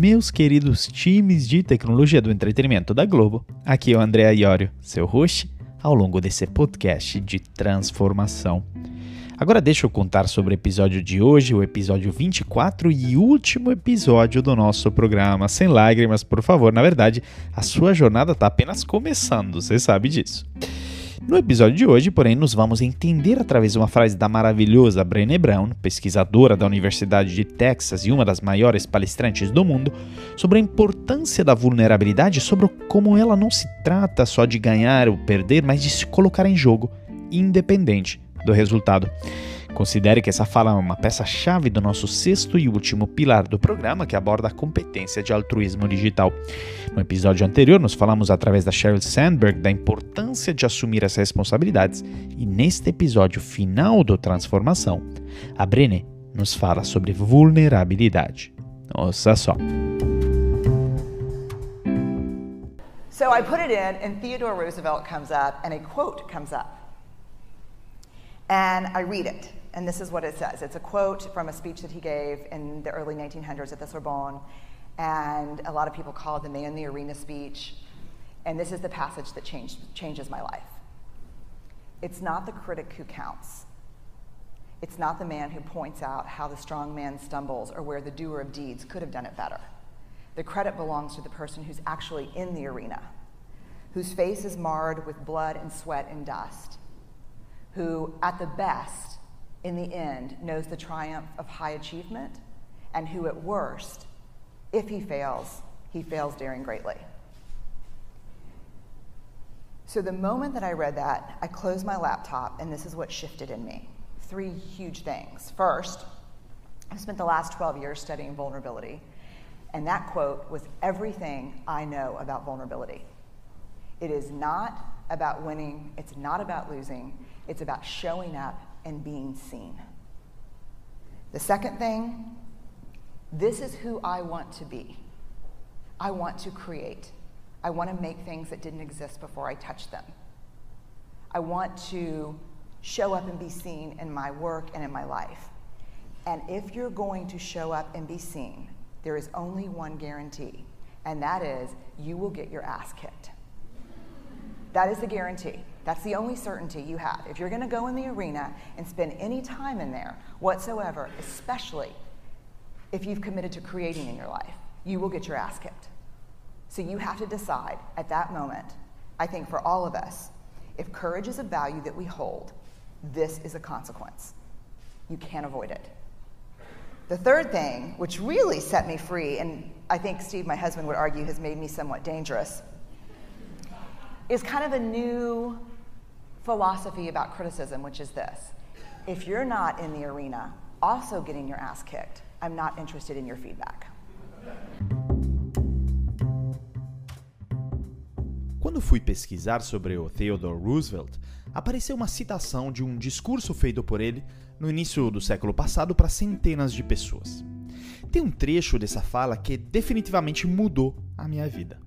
meus queridos times de tecnologia do entretenimento da Globo. Aqui é o André Iorio, seu host, ao longo desse podcast de transformação. Agora deixa eu contar sobre o episódio de hoje, o episódio 24 e último episódio do nosso programa. Sem lágrimas, por favor. Na verdade, a sua jornada está apenas começando, você sabe disso. No episódio de hoje, porém, nos vamos entender através de uma frase da maravilhosa Brené Brown, pesquisadora da Universidade de Texas e uma das maiores palestrantes do mundo, sobre a importância da vulnerabilidade, sobre como ela não se trata só de ganhar ou perder, mas de se colocar em jogo, independente do resultado. Considere que essa fala é uma peça-chave do nosso sexto e último pilar do programa, que aborda a competência de altruísmo digital. No episódio anterior, nós falamos através da Sheryl Sandberg da importância de assumir essas responsabilidades, e neste episódio final do Transformação, a Brené nos fala sobre vulnerabilidade. Ouça só. So I put it in, and Theodore Roosevelt comes up, and a quote comes up. And I read it. And this is what it says it's a quote from a speech that he gave in the early 1900s at the Sorbonne. And a lot of people call it the Man in the Arena speech. And this is the passage that changed, changes my life. It's not the critic who counts. It's not the man who points out how the strong man stumbles or where the doer of deeds could have done it better. The credit belongs to the person who's actually in the arena, whose face is marred with blood and sweat and dust, who, at the best, in the end, knows the triumph of high achievement, and who, at worst, if he fails, he fails daring greatly. So, the moment that I read that, I closed my laptop, and this is what shifted in me. Three huge things. First, I spent the last 12 years studying vulnerability, and that quote was everything I know about vulnerability. It is not about winning, it's not about losing, it's about showing up and being seen. The second thing, this is who I want to be. I want to create. I want to make things that didn't exist before I touched them. I want to show up and be seen in my work and in my life. And if you're going to show up and be seen, there is only one guarantee, and that is you will get your ass kicked. That is the guarantee. That's the only certainty you have. If you're going to go in the arena and spend any time in there whatsoever, especially if you've committed to creating in your life, you will get your ass kicked. So you have to decide at that moment, I think for all of us, if courage is a value that we hold, this is a consequence. You can't avoid it. The third thing, which really set me free, and I think Steve, my husband, would argue has made me somewhat dangerous, is kind of a new philosophy about criticism, which is this if you're not in the arena also getting your ass kicked, I'm not interested in your feedback. Quando fui pesquisar sobre o Theodore Roosevelt, apareceu uma citação de um discurso feito por ele no início do século passado para centenas de pessoas. Tem um trecho dessa fala que definitivamente mudou a minha vida.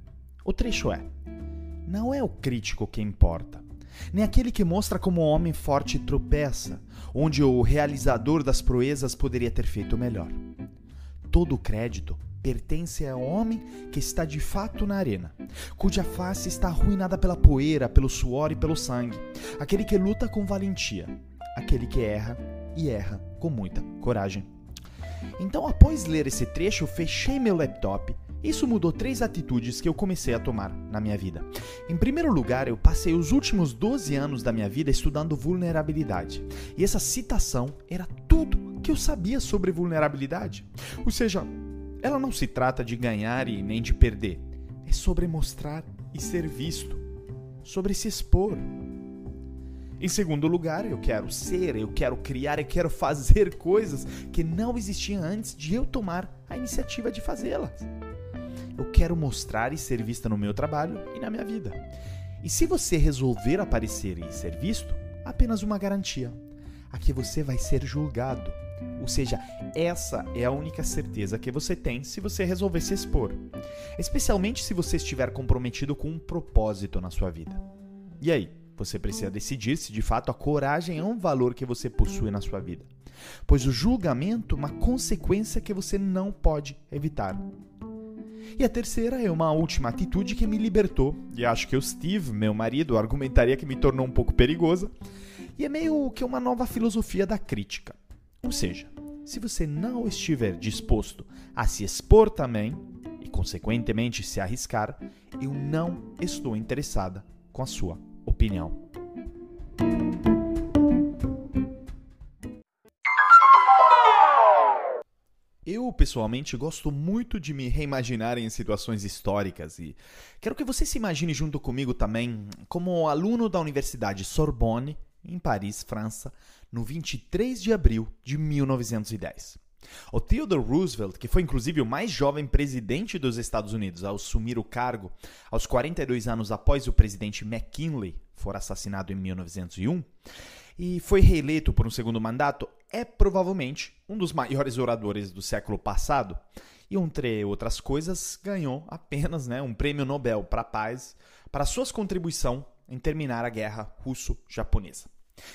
O trecho é: Não é o crítico que importa, nem aquele que mostra como o homem forte tropeça, onde o realizador das proezas poderia ter feito melhor. Todo o crédito pertence ao homem que está de fato na arena, cuja face está arruinada pela poeira, pelo suor e pelo sangue, aquele que luta com valentia, aquele que erra e erra com muita coragem. Então, após ler esse trecho, fechei meu laptop isso mudou três atitudes que eu comecei a tomar na minha vida. Em primeiro lugar, eu passei os últimos 12 anos da minha vida estudando vulnerabilidade. E essa citação era tudo que eu sabia sobre vulnerabilidade. Ou seja, ela não se trata de ganhar e nem de perder. É sobre mostrar e ser visto, sobre se expor. Em segundo lugar, eu quero ser, eu quero criar, eu quero fazer coisas que não existiam antes de eu tomar a iniciativa de fazê-las eu quero mostrar e ser vista no meu trabalho e na minha vida. E se você resolver aparecer e ser visto, apenas uma garantia: aqui você vai ser julgado. Ou seja, essa é a única certeza que você tem se você resolver se expor, especialmente se você estiver comprometido com um propósito na sua vida. E aí, você precisa decidir se de fato a coragem é um valor que você possui na sua vida, pois o julgamento é uma consequência que você não pode evitar. E a terceira é uma última atitude que me libertou, e acho que o Steve, meu marido, argumentaria que me tornou um pouco perigosa, e é meio que uma nova filosofia da crítica. Ou seja, se você não estiver disposto a se expor também, e consequentemente se arriscar, eu não estou interessada com a sua opinião. Pessoalmente, gosto muito de me reimaginar em situações históricas e quero que você se imagine junto comigo também como aluno da Universidade Sorbonne, em Paris, França, no 23 de abril de 1910. O Theodore Roosevelt, que foi inclusive o mais jovem presidente dos Estados Unidos a assumir o cargo aos 42 anos após o presidente McKinley for assassinado em 1901, e foi reeleito por um segundo mandato, é provavelmente um dos maiores oradores do século passado. E, entre outras coisas, ganhou apenas né, um prêmio Nobel para a paz para sua contribuição em terminar a guerra russo-japonesa.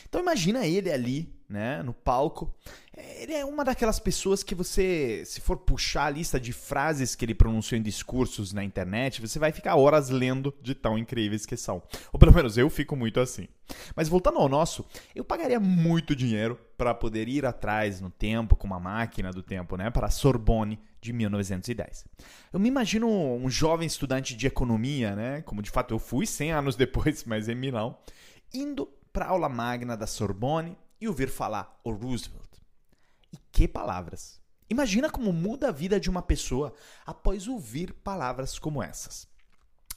Então imagina ele ali, né, no palco. Ele é uma daquelas pessoas que você, se for puxar a lista de frases que ele pronunciou em discursos na internet, você vai ficar horas lendo de tão incríveis que são. Ou pelo menos eu fico muito assim. Mas voltando ao nosso, eu pagaria muito dinheiro para poder ir atrás no tempo com uma máquina do tempo, né, para a Sorbonne de 1910. Eu me imagino um jovem estudante de economia, né, como de fato eu fui 100 anos depois, mas em Milão, indo para a aula magna da Sorbonne e ouvir falar o Roosevelt. E que palavras! Imagina como muda a vida de uma pessoa após ouvir palavras como essas.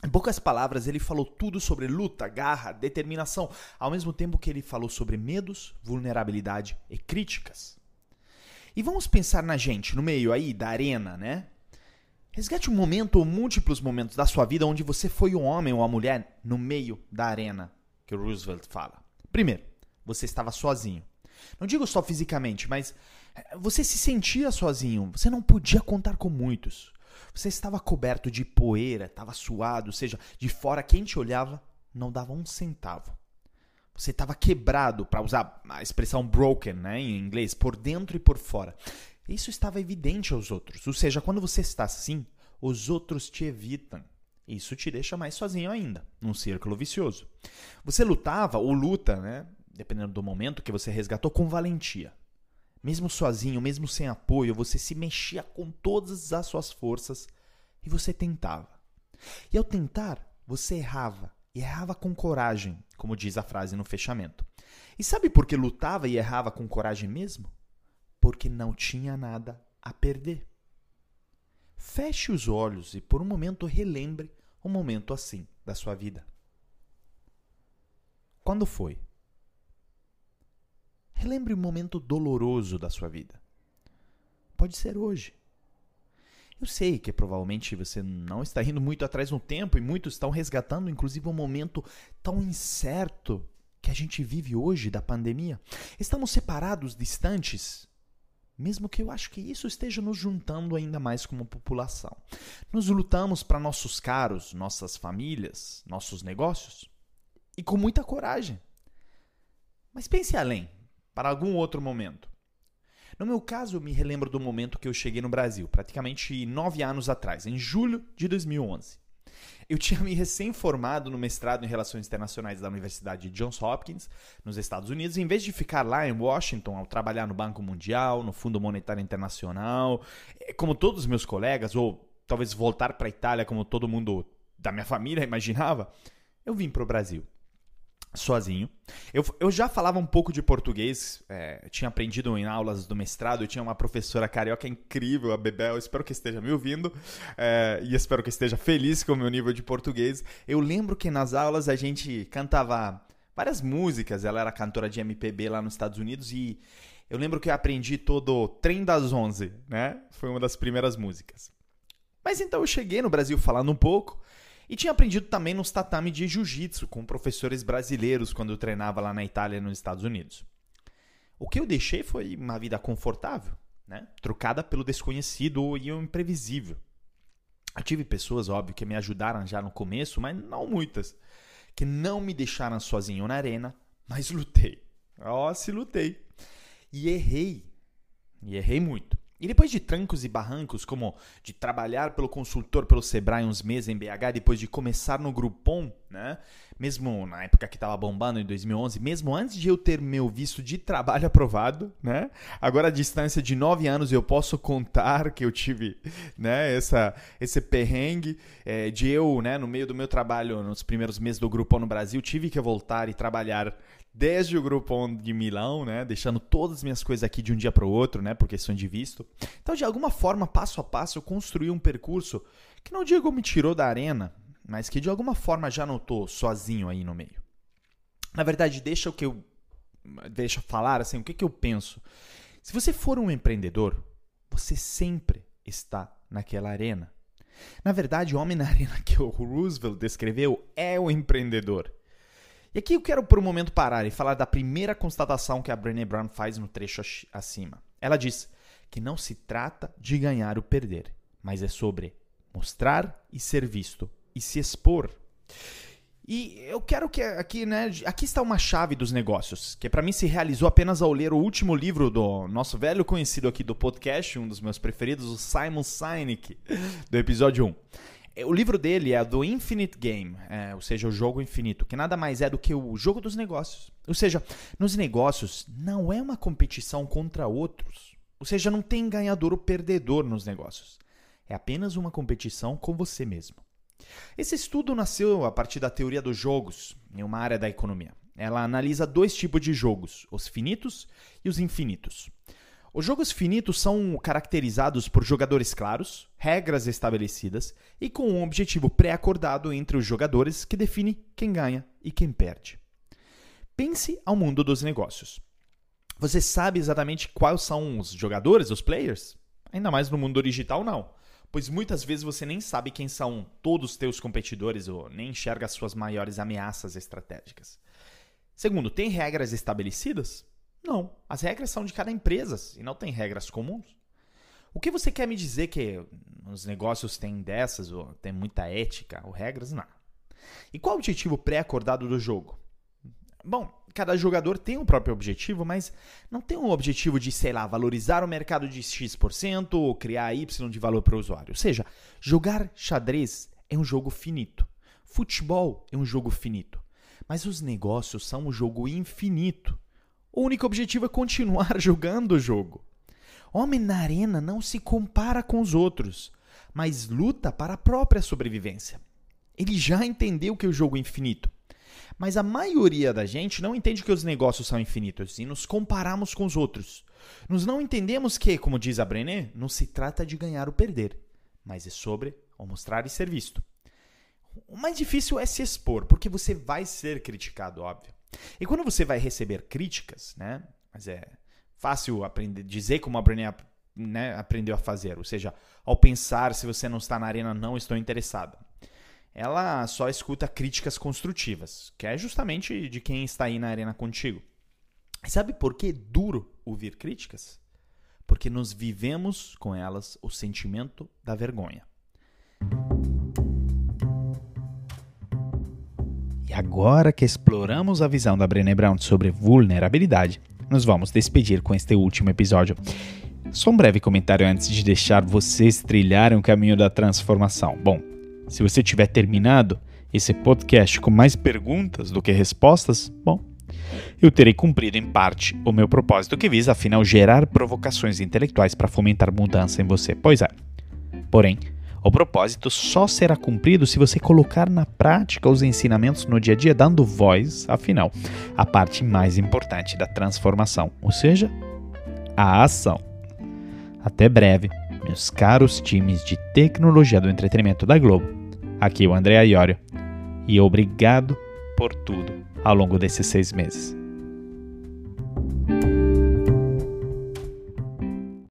Em poucas palavras, ele falou tudo sobre luta, garra, determinação, ao mesmo tempo que ele falou sobre medos, vulnerabilidade e críticas. E vamos pensar na gente, no meio aí da arena, né? Resgate um momento ou múltiplos momentos da sua vida onde você foi um homem ou uma mulher no meio da arena que Roosevelt fala. Primeiro, você estava sozinho. Não digo só fisicamente, mas eh, você se sentia sozinho. Você não podia contar com muitos. Você estava coberto de poeira, estava suado, ou seja, de fora quem te olhava não dava um centavo. Você estava quebrado, para usar a expressão broken né, em inglês, por dentro e por fora. Isso estava evidente aos outros. Ou seja, quando você está assim, os outros te evitam. Isso te deixa mais sozinho ainda, num círculo vicioso. Você lutava ou luta, né, dependendo do momento que você resgatou, com valentia. Mesmo sozinho, mesmo sem apoio, você se mexia com todas as suas forças e você tentava. E ao tentar, você errava, e errava com coragem, como diz a frase no fechamento. E sabe por que lutava e errava com coragem mesmo? Porque não tinha nada a perder. Feche os olhos e por um momento relembre um momento assim da sua vida? Quando foi? Relembre um momento doloroso da sua vida. Pode ser hoje. Eu sei que provavelmente você não está indo muito atrás no tempo e muitos estão resgatando, inclusive, um momento tão incerto que a gente vive hoje da pandemia. Estamos separados, distantes, mesmo que eu acho que isso esteja nos juntando ainda mais como população. Nos lutamos para nossos caros, nossas famílias, nossos negócios e com muita coragem. Mas pense além, para algum outro momento. No meu caso, eu me relembro do momento que eu cheguei no Brasil, praticamente nove anos atrás, em julho de 2011. Eu tinha me recém-formado no mestrado em Relações Internacionais da Universidade de Johns Hopkins, nos Estados Unidos, e em vez de ficar lá em Washington ao trabalhar no Banco Mundial, no Fundo Monetário Internacional, eh, como todos os meus colegas, ou talvez voltar para a Itália como todo mundo da minha família imaginava, eu vim para o Brasil sozinho. Eu, eu já falava um pouco de português, é, tinha aprendido em aulas do mestrado, eu tinha uma professora carioca incrível, a Bebel, espero que esteja me ouvindo é, e espero que esteja feliz com o meu nível de português. Eu lembro que nas aulas a gente cantava várias músicas, ela era cantora de MPB lá nos Estados Unidos e eu lembro que eu aprendi todo Trem das Onze, né? Foi uma das primeiras músicas. Mas então eu cheguei no Brasil falando um pouco, e tinha aprendido também nos tatame de jiu-jitsu com professores brasileiros quando eu treinava lá na Itália nos Estados Unidos. O que eu deixei foi uma vida confortável, né? trocada pelo desconhecido e o imprevisível. Eu tive pessoas, óbvio, que me ajudaram já no começo, mas não muitas, que não me deixaram sozinho na arena, mas lutei. Ó, oh, se lutei. E errei. E errei muito. E depois de trancos e barrancos, como de trabalhar pelo consultor pelo Sebrae uns meses em BH, depois de começar no Groupon, né? Mesmo na época que estava bombando em 2011, mesmo antes de eu ter meu visto de trabalho aprovado, né? Agora a distância de nove anos eu posso contar que eu tive, né? Essa, esse perrengue é, de eu, né? No meio do meu trabalho, nos primeiros meses do Groupon no Brasil, tive que voltar e trabalhar desde o Groupon de Milão, né, deixando todas as minhas coisas aqui de um dia para o outro, né, por questão de visto. Então, de alguma forma, passo a passo, eu construí um percurso que não digo me tirou da arena, mas que de alguma forma já não estou sozinho aí no meio. Na verdade, deixa o que eu deixa eu falar assim, o que, que eu penso. Se você for um empreendedor, você sempre está naquela arena. Na verdade, o homem na arena que o Roosevelt descreveu é o empreendedor. E aqui eu quero por um momento parar e falar da primeira constatação que a Brené Brown faz no trecho acima. Ela diz que não se trata de ganhar ou perder, mas é sobre mostrar e ser visto e se expor. E eu quero que aqui, né, aqui está uma chave dos negócios, que para mim se realizou apenas ao ler o último livro do nosso velho conhecido aqui do podcast, um dos meus preferidos, o Simon Sinek, do episódio 1. É, o livro dele é do Infinite Game, é, ou seja, o jogo infinito, que nada mais é do que o jogo dos negócios. Ou seja, nos negócios não é uma competição contra outros. Ou seja, não tem ganhador ou perdedor nos negócios. É apenas uma competição com você mesmo. Esse estudo nasceu a partir da teoria dos jogos, em uma área da economia. Ela analisa dois tipos de jogos, os finitos e os infinitos. Os jogos finitos são caracterizados por jogadores claros, regras estabelecidas e com um objetivo pré-acordado entre os jogadores que define quem ganha e quem perde. Pense ao mundo dos negócios. Você sabe exatamente quais são os jogadores, os players? Ainda mais no mundo digital, não. Pois muitas vezes você nem sabe quem são todos os teus competidores ou nem enxerga as suas maiores ameaças estratégicas. Segundo, tem regras estabelecidas? Não. As regras são de cada empresa e não tem regras comuns. O que você quer me dizer que os negócios têm dessas, ou tem muita ética ou regras? Não. E qual o objetivo pré-acordado do jogo? Bom, cada jogador tem um próprio objetivo, mas não tem um objetivo de, sei lá, valorizar o mercado de X% ou criar Y de valor para o usuário. Ou seja, jogar xadrez é um jogo finito. Futebol é um jogo finito. Mas os negócios são um jogo infinito. O único objetivo é continuar jogando o jogo. Homem na arena não se compara com os outros, mas luta para a própria sobrevivência. Ele já entendeu que o jogo é infinito. Mas a maioria da gente não entende que os negócios são infinitos e nos comparamos com os outros. Nós não entendemos que, como diz a Brené, não se trata de ganhar ou perder, mas é sobre o mostrar e ser visto. O mais difícil é se expor, porque você vai ser criticado, óbvio. E quando você vai receber críticas, né? Mas é fácil aprender, dizer como a Brené né, aprendeu a fazer, ou seja, ao pensar se você não está na arena, não estou interessada. Ela só escuta críticas construtivas, que é justamente de quem está aí na arena contigo. E sabe por que é duro ouvir críticas? Porque nós vivemos com elas o sentimento da vergonha. E agora que exploramos a visão da Brené Brown sobre vulnerabilidade, nos vamos despedir com este último episódio. Só um breve comentário antes de deixar vocês trilharem o caminho da transformação. Bom, se você tiver terminado esse podcast com mais perguntas do que respostas, bom, eu terei cumprido em parte o meu propósito que visa, afinal, gerar provocações intelectuais para fomentar mudança em você. Pois é. Porém, o propósito só será cumprido se você colocar na prática os ensinamentos no dia a dia, dando voz, afinal, à parte mais importante da transformação, ou seja, a ação. Até breve, meus caros times de tecnologia do entretenimento da Globo. Aqui é o André Iorio e obrigado por tudo ao longo desses seis meses.